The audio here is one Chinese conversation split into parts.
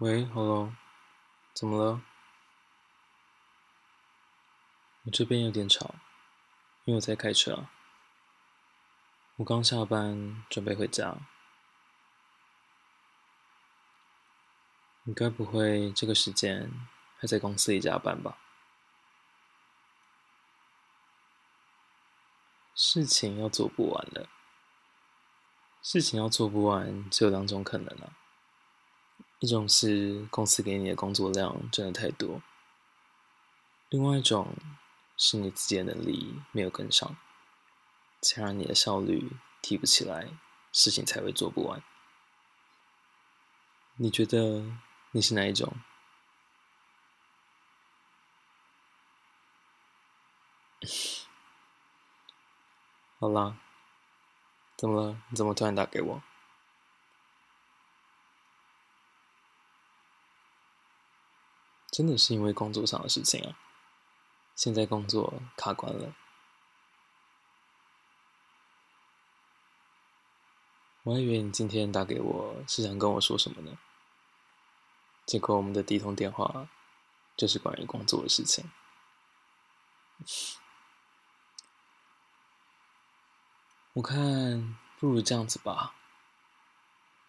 喂，Hello，怎么了？我这边有点吵，因为我在开车。我刚下班，准备回家。你该不会这个时间还在公司里加班吧？事情要做不完了。事情要做不完，只有两种可能啊。一种是公司给你的工作量真的太多，另外一种是你自己的能力没有跟上，才让你的效率提不起来，事情才会做不完。你觉得你是哪一种？好啦，怎么了？你怎么突然打给我？真的是因为工作上的事情啊，现在工作卡关了。我还以为你今天打给我是想跟我说什么呢，结果我们的第一通电话就是关于工作的事情。我看不如这样子吧，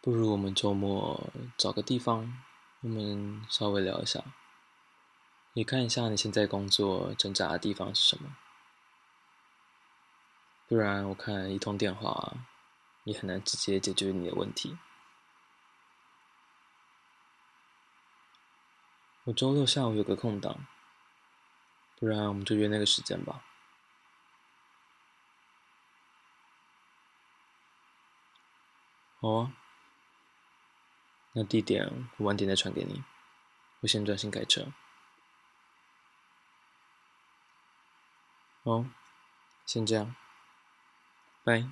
不如我们周末找个地方，我们稍微聊一下。你看一下你现在工作挣扎的地方是什么？不然我看一通电话也很难直接解决你的问题。我周六下午有个空档，不然我们就约那个时间吧。好啊，那地点我晚点再传给你。我先专心开车。好，先这样，拜。